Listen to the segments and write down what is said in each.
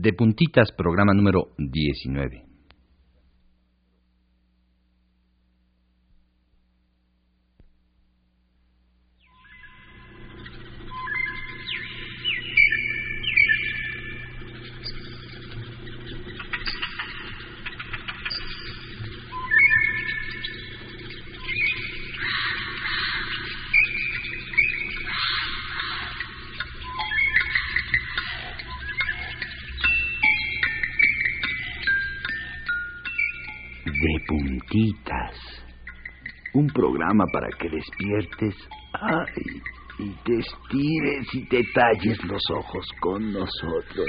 De puntitas, programa número 19. Que despiertes ay, y te estires y te talles los ojos con nosotros.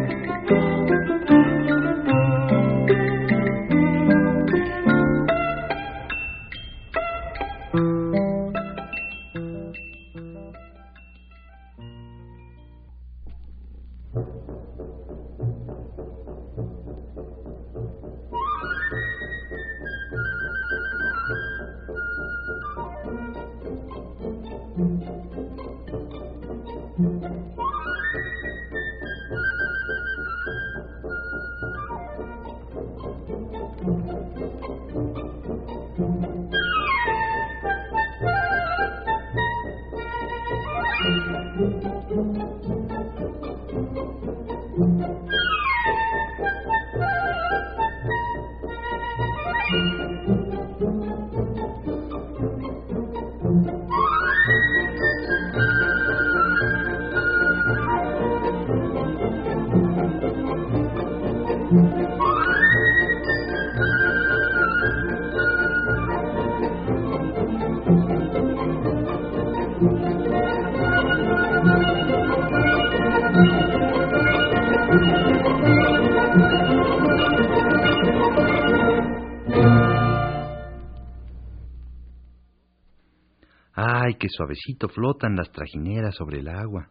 Ay, qué suavecito flotan las trajineras sobre el agua,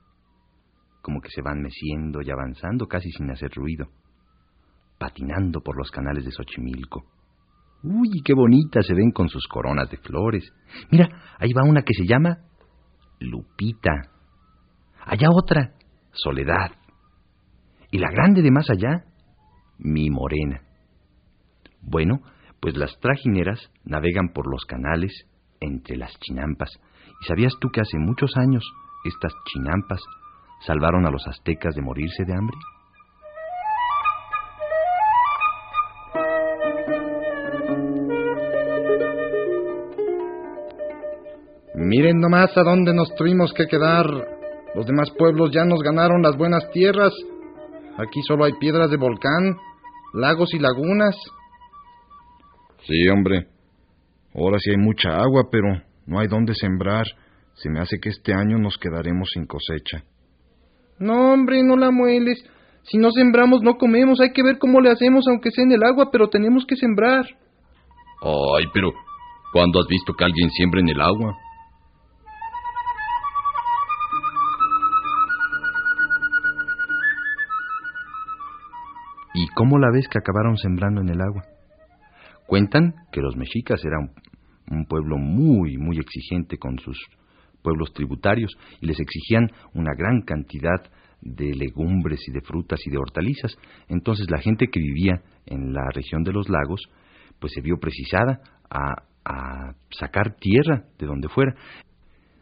como que se van meciendo y avanzando casi sin hacer ruido, patinando por los canales de Xochimilco. Uy, qué bonitas se ven con sus coronas de flores. Mira, ahí va una que se llama Lupita. Allá otra, Soledad. Y la grande de más allá, mi morena. Bueno, pues las trajineras navegan por los canales entre las chinampas. ¿Y sabías tú que hace muchos años estas chinampas salvaron a los aztecas de morirse de hambre? Miren nomás a dónde nos tuvimos que quedar. Los demás pueblos ya nos ganaron las buenas tierras. Aquí solo hay piedras de volcán, lagos y lagunas. Sí, hombre. Ahora sí hay mucha agua, pero no hay dónde sembrar. Se me hace que este año nos quedaremos sin cosecha. No, hombre, no la mueles. Si no sembramos, no comemos. Hay que ver cómo le hacemos, aunque sea en el agua, pero tenemos que sembrar. Ay, pero ¿cuándo has visto que alguien siembra en el agua? ¿Y cómo la ves que acabaron sembrando en el agua? Cuentan que los mexicas eran un pueblo muy, muy exigente con sus pueblos tributarios y les exigían una gran cantidad de legumbres y de frutas y de hortalizas. Entonces la gente que vivía en la región de los lagos pues se vio precisada a a sacar tierra de donde fuera.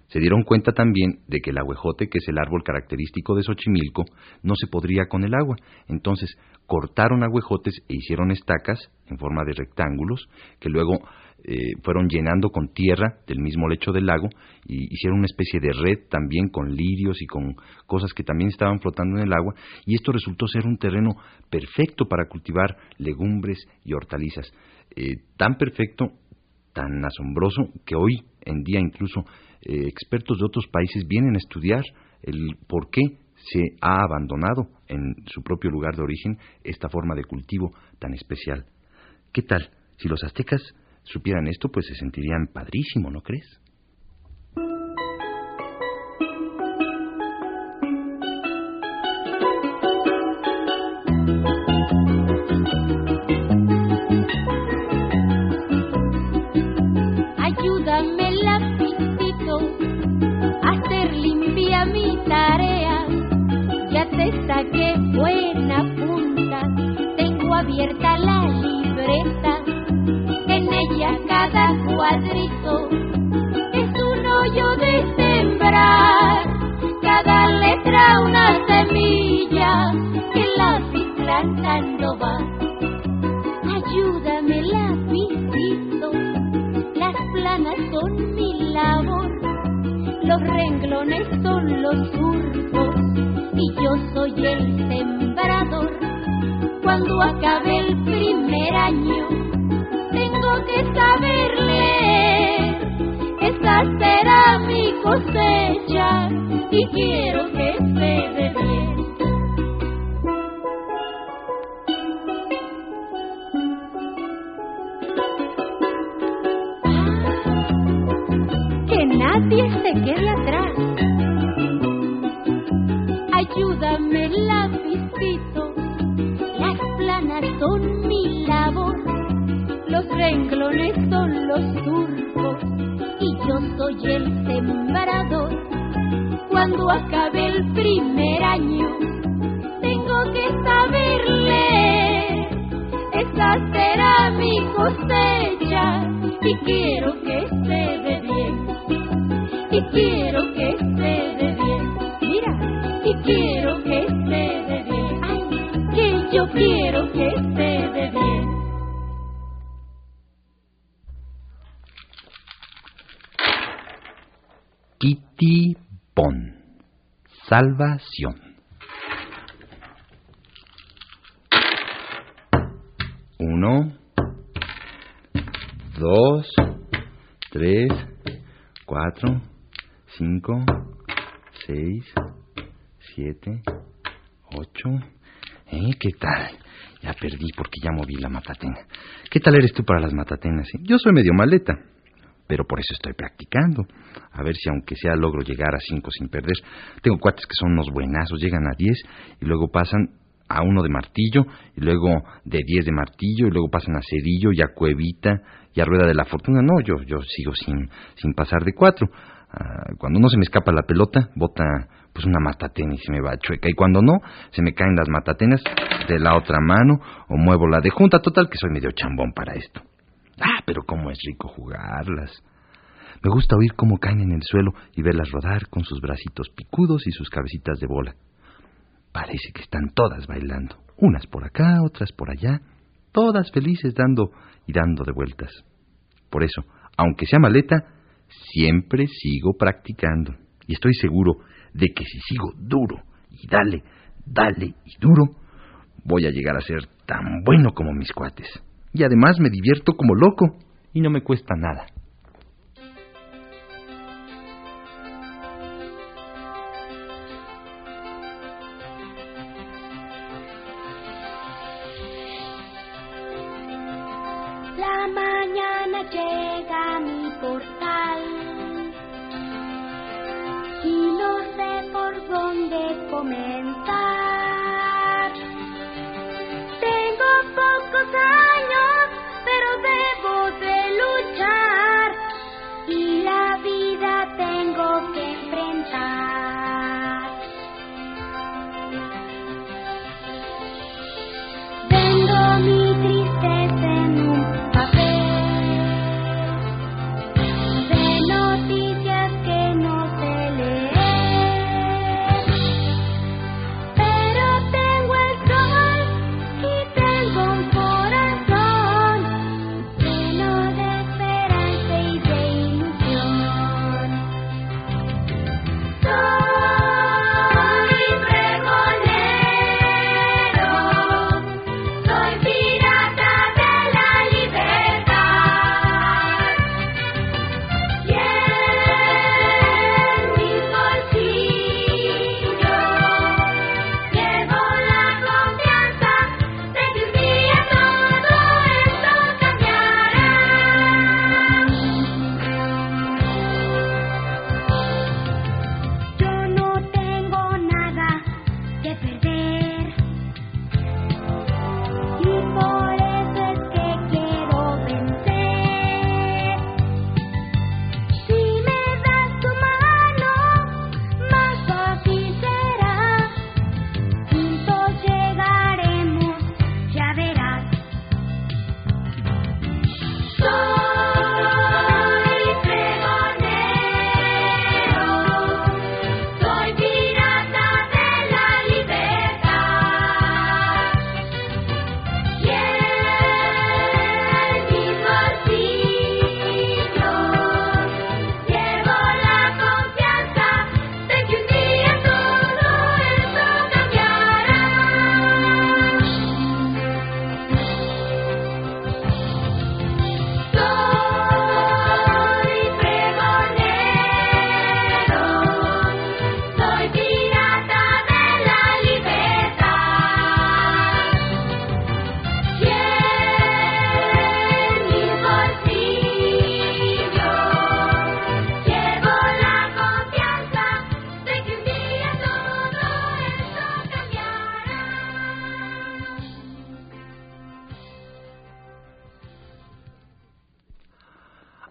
Se dieron cuenta también de que el aguejote, que es el árbol característico de Xochimilco, no se podría con el agua. Entonces cortaron aguejotes e hicieron estacas en forma de rectángulos que luego eh, fueron llenando con tierra del mismo lecho del lago y hicieron una especie de red también con lirios y con cosas que también estaban flotando en el agua y esto resultó ser un terreno perfecto para cultivar legumbres y hortalizas. Eh, tan perfecto, tan asombroso que hoy en día incluso eh, expertos de otros países vienen a estudiar el por qué se ha abandonado en su propio lugar de origen esta forma de cultivo tan especial. ¿Qué tal? Si los aztecas supieran esto, pues se sentirían padrísimo, ¿no crees? Renglones son los surcos y yo soy el sembrador. Cuando acabe el primer año, tengo que saber leer. Esa será mi cosecha y quiero que se dé bien. nadie se quede cosecha y quiero que se dé bien. Y quiero que se dé bien. Mira, y quiero que se dé bien. Ay, que yo quiero que se dé bien. Kitty Pon. Salvación. Uno, dos, tres, cuatro, cinco, seis, siete, ocho. ¿Eh? ¿Qué tal? Ya perdí porque ya moví la matatena. ¿Qué tal eres tú para las matatenas? eh? Yo soy medio maleta, pero por eso estoy practicando. A ver si aunque sea logro llegar a cinco sin perder. Tengo cuates que son unos buenazos, llegan a diez y luego pasan a uno de martillo y luego de diez de martillo y luego pasan a cedillo y a cuevita y a rueda de la fortuna. No, yo, yo sigo sin, sin pasar de cuatro. Ah, cuando no se me escapa la pelota, bota pues una matatena y me va chueca. Y cuando no, se me caen las matatenas de la otra mano o muevo la de junta. Total que soy medio chambón para esto. Ah, pero cómo es rico jugarlas. Me gusta oír cómo caen en el suelo y verlas rodar con sus bracitos picudos y sus cabecitas de bola. Parece que están todas bailando, unas por acá, otras por allá, todas felices dando y dando de vueltas. Por eso, aunque sea maleta, siempre sigo practicando. Y estoy seguro de que si sigo duro y dale, dale y duro, voy a llegar a ser tan bueno como mis cuates. Y además me divierto como loco y no me cuesta nada.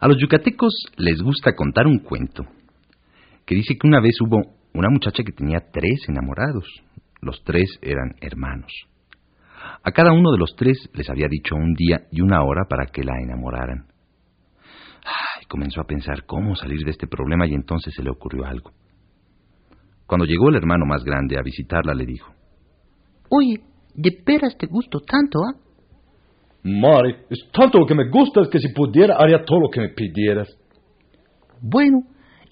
A los yucatecos les gusta contar un cuento que dice que una vez hubo una muchacha que tenía tres enamorados. Los tres eran hermanos. A cada uno de los tres les había dicho un día y una hora para que la enamoraran. Comenzó a pensar cómo salir de este problema y entonces se le ocurrió algo. Cuando llegó el hermano más grande a visitarla, le dijo: Oye, ¿de veras te gusto tanto, ah? Mari, es tanto lo que me gustas que si pudiera haría todo lo que me pidieras. Bueno,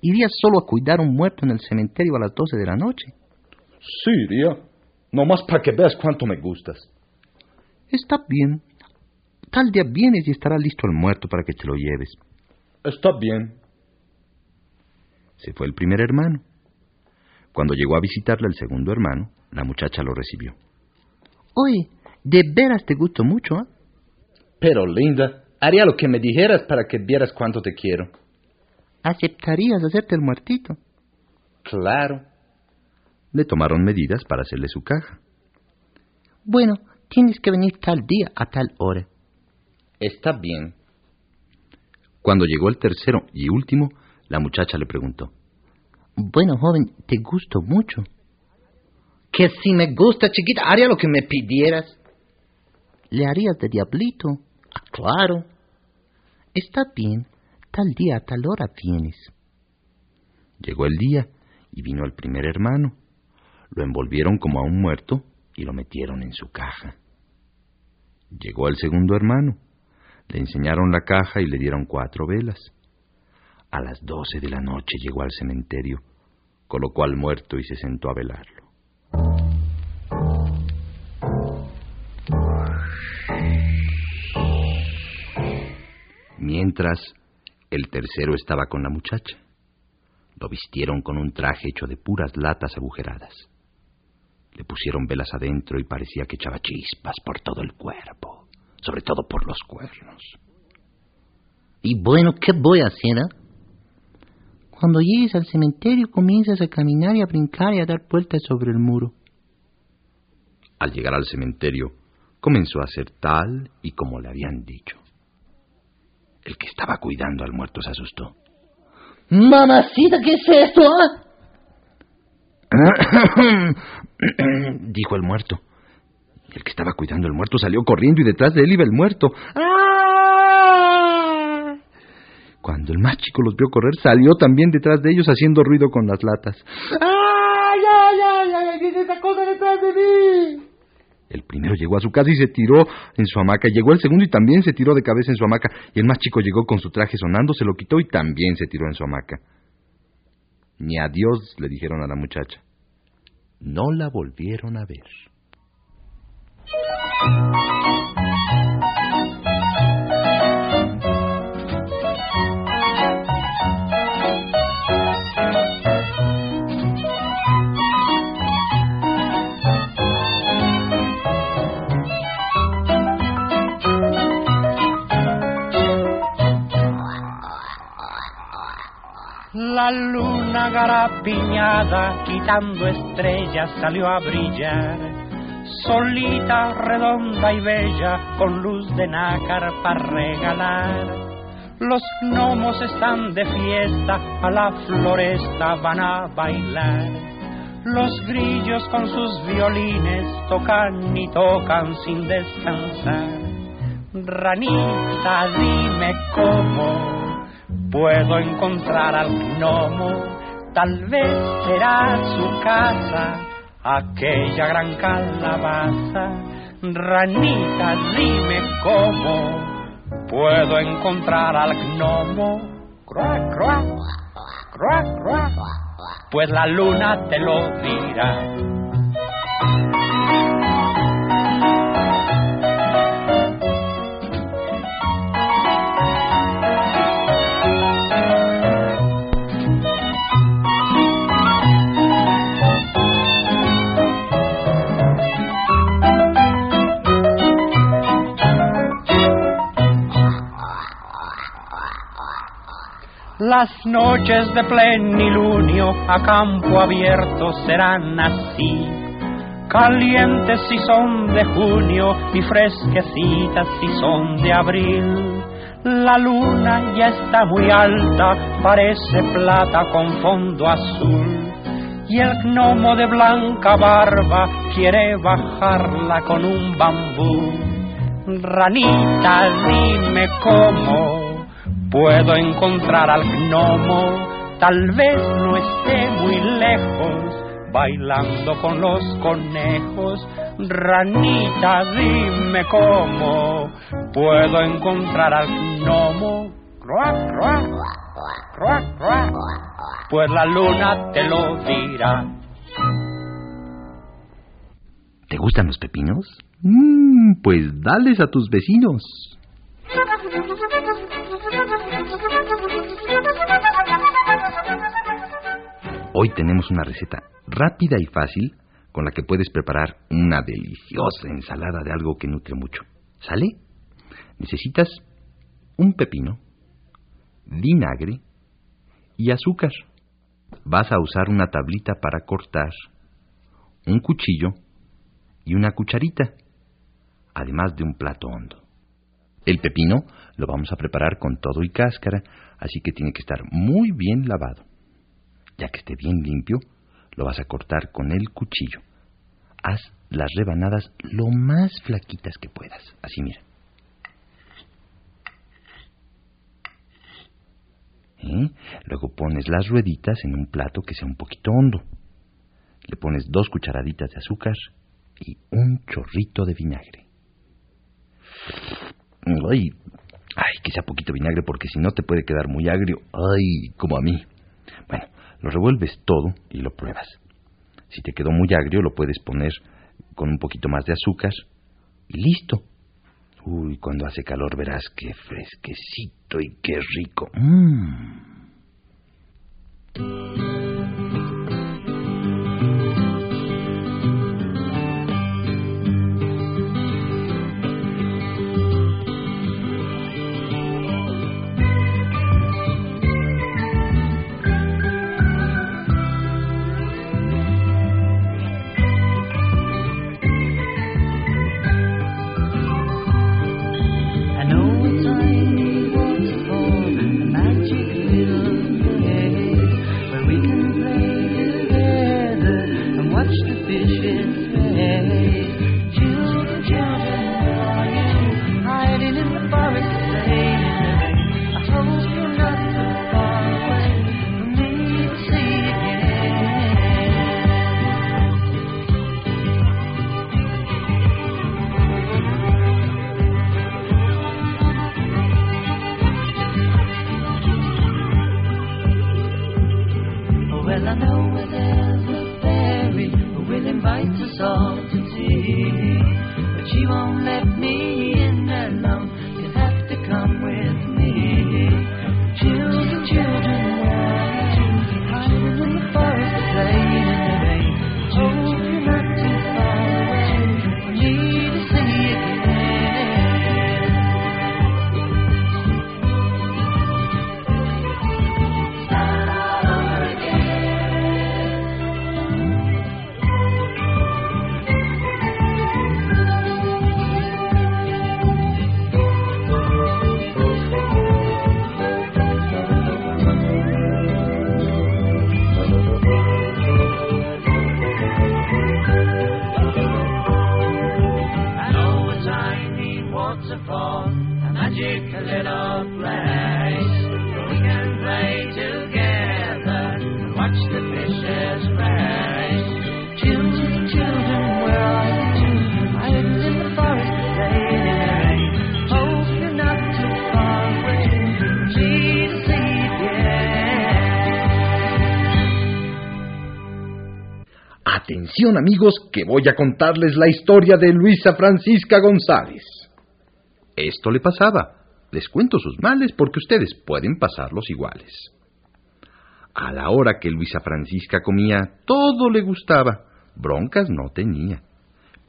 irías solo a cuidar un muerto en el cementerio a las doce de la noche. Sí, iría. Nomás para que veas cuánto me gustas. Está bien. Tal día vienes y estará listo el muerto para que te lo lleves. Está bien. Se fue el primer hermano. Cuando llegó a visitarle el segundo hermano, la muchacha lo recibió. Oye, de veras te gusto mucho, ¿ah? Pero, linda, haría lo que me dijeras para que vieras cuánto te quiero. ¿Aceptarías hacerte el muertito? Claro. Le tomaron medidas para hacerle su caja. Bueno, tienes que venir tal día a tal hora. Está bien. Cuando llegó el tercero y último, la muchacha le preguntó. Bueno, joven, te gusto mucho. Que si me gusta, chiquita, haría lo que me pidieras. ¿Le harías de diablito? Ah, claro. Está bien. Tal día tal hora vienes. Llegó el día y vino el primer hermano. Lo envolvieron como a un muerto y lo metieron en su caja. Llegó el segundo hermano. Le enseñaron la caja y le dieron cuatro velas. A las doce de la noche llegó al cementerio, colocó al muerto y se sentó a velarlo. Mientras, el tercero estaba con la muchacha. Lo vistieron con un traje hecho de puras latas agujeradas. Le pusieron velas adentro y parecía que echaba chispas por todo el cuerpo, sobre todo por los cuernos. Y bueno, ¿qué voy a hacer? eh? Cuando llegues al cementerio comienzas a caminar y a brincar y a dar vueltas sobre el muro. Al llegar al cementerio, comenzó a hacer tal y como le habían dicho. El que estaba cuidando al muerto se asustó. Mamacita, ¿qué es esto? ah? Dijo el muerto. El que estaba cuidando al muerto salió corriendo y detrás de él iba el muerto. ¡Ah! Cuando el más chico los vio correr, salió también detrás de ellos haciendo ruido con las latas. ¡Ay, ay, ay, ay! ¡Viene esa cosa detrás de mí! El primero llegó a su casa y se tiró en su hamaca. Llegó el segundo y también se tiró de cabeza en su hamaca. Y el más chico llegó con su traje sonando, se lo quitó y también se tiró en su hamaca. Ni adiós le dijeron a la muchacha. No la volvieron a ver. La luna garapiñada, quitando estrellas, salió a brillar. Solita, redonda y bella, con luz de nácar para regalar. Los gnomos están de fiesta, a la floresta van a bailar. Los grillos con sus violines tocan y tocan sin descansar. Ranita, dime cómo puedo encontrar al gnomo, tal vez será su casa, aquella gran calabaza. Ranita, dime cómo puedo encontrar al gnomo. Cruac, cruac, cruac, cruac. Pues la luna te lo dirá. Las noches de plenilunio a campo abierto serán así, calientes si son de junio y fresquecitas si son de abril. La luna ya está muy alta, parece plata con fondo azul. Y el gnomo de blanca barba quiere bajarla con un bambú. Ranita, dime cómo puedo encontrar al gnomo. Tal vez no esté muy lejos, bailando con los conejos. Ranita, dime cómo puedo encontrar al gnomo. Cruac, cruac, cruac. Pues la luna te lo dirá. ¿Te gustan los pepinos? Mm, pues dales a tus vecinos. Hoy tenemos una receta rápida y fácil con la que puedes preparar una deliciosa ensalada de algo que nutre mucho. ¿Sale? Necesitas un pepino, vinagre y azúcar. Vas a usar una tablita para cortar, un cuchillo y una cucharita, además de un plato hondo. El pepino lo vamos a preparar con todo y cáscara, así que tiene que estar muy bien lavado. Ya que esté bien limpio, lo vas a cortar con el cuchillo. Haz las rebanadas lo más flaquitas que puedas. Así mira. ¿Eh? Luego pones las rueditas en un plato que sea un poquito hondo. Le pones dos cucharaditas de azúcar y un chorrito de vinagre. Ay, ay, que sea poquito vinagre porque si no te puede quedar muy agrio. Ay, como a mí. Bueno, lo revuelves todo y lo pruebas. Si te quedó muy agrio, lo puedes poner con un poquito más de azúcar y listo. Uy, cuando hace calor verás qué fresquecito y qué rico. Mmm. Atención amigos, que voy a contarles la historia de Luisa Francisca González. Esto le pasaba. Les cuento sus males porque ustedes pueden pasarlos iguales. A la hora que Luisa Francisca comía, todo le gustaba. Broncas no tenía.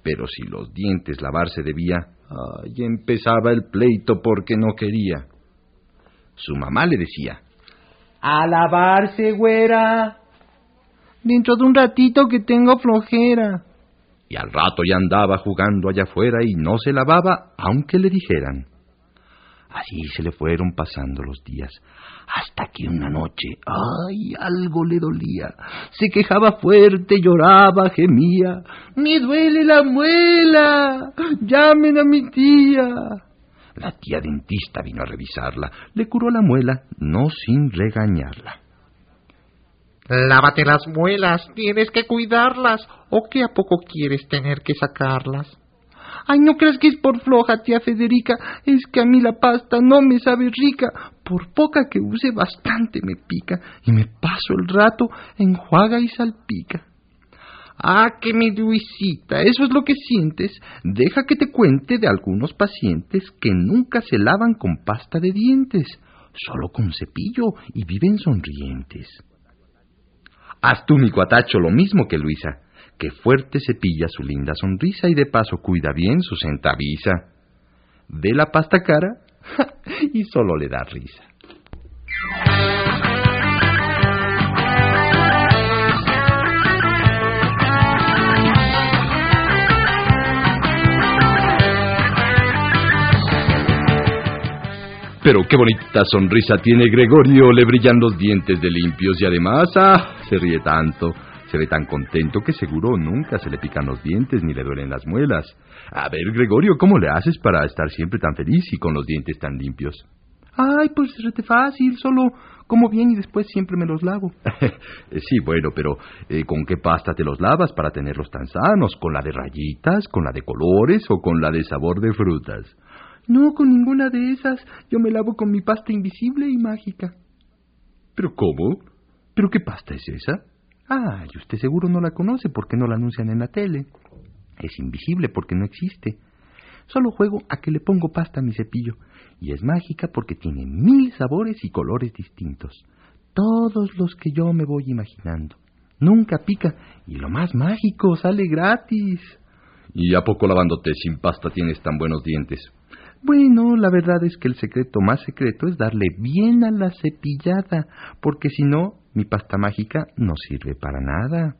Pero si los dientes lavarse debía, ay, empezaba el pleito porque no quería. Su mamá le decía, A lavarse, güera. Dentro de un ratito que tengo flojera. y al rato ya andaba jugando allá afuera y no se lavaba aunque le dijeran. Así se le fueron pasando los días, hasta que una noche, ay, algo le dolía. Se quejaba fuerte, lloraba, gemía. ¡Me duele la muela! ¡Llamen a mi tía! La tía dentista vino a revisarla, le curó la muela, no sin regañarla. Lávate las muelas, tienes que cuidarlas, o que a poco quieres tener que sacarlas. Ay, no creas que es por floja, tía Federica, es que a mí la pasta no me sabe rica, por poca que use bastante me pica, y me paso el rato enjuaga y salpica. Ah, que mi Luisita, eso es lo que sientes. Deja que te cuente de algunos pacientes que nunca se lavan con pasta de dientes, solo con cepillo y viven sonrientes. Haz tú, mi cuatacho, lo mismo que Luisa, que fuerte cepilla su linda sonrisa y de paso cuida bien su centavisa. Ve la pasta cara y solo le da risa. Pero qué bonita sonrisa tiene Gregorio, le brillan los dientes de limpios y además, ah, se ríe tanto, se ve tan contento que seguro nunca se le pican los dientes ni le duelen las muelas. A ver, Gregorio, ¿cómo le haces para estar siempre tan feliz y con los dientes tan limpios? Ay, pues rete fácil, solo como bien y después siempre me los lavo. sí, bueno, pero eh, ¿con qué pasta te los lavas para tenerlos tan sanos? ¿Con la de rayitas, con la de colores o con la de sabor de frutas? No, con ninguna de esas. Yo me lavo con mi pasta invisible y mágica. ¿Pero cómo? ¿Pero qué pasta es esa? Ah, y usted seguro no la conoce porque no la anuncian en la tele. Es invisible porque no existe. Solo juego a que le pongo pasta a mi cepillo. Y es mágica porque tiene mil sabores y colores distintos. Todos los que yo me voy imaginando. Nunca pica y lo más mágico sale gratis. ¿Y a poco lavándote sin pasta tienes tan buenos dientes? Bueno, la verdad es que el secreto más secreto es darle bien a la cepillada, porque si no, mi pasta mágica no sirve para nada.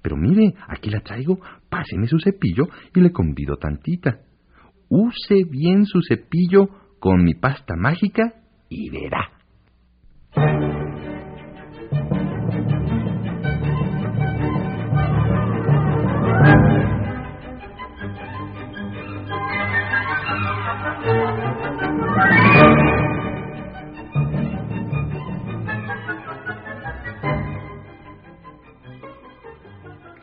Pero mire, aquí la traigo, páseme su cepillo y le convido tantita. Use bien su cepillo con mi pasta mágica y verá.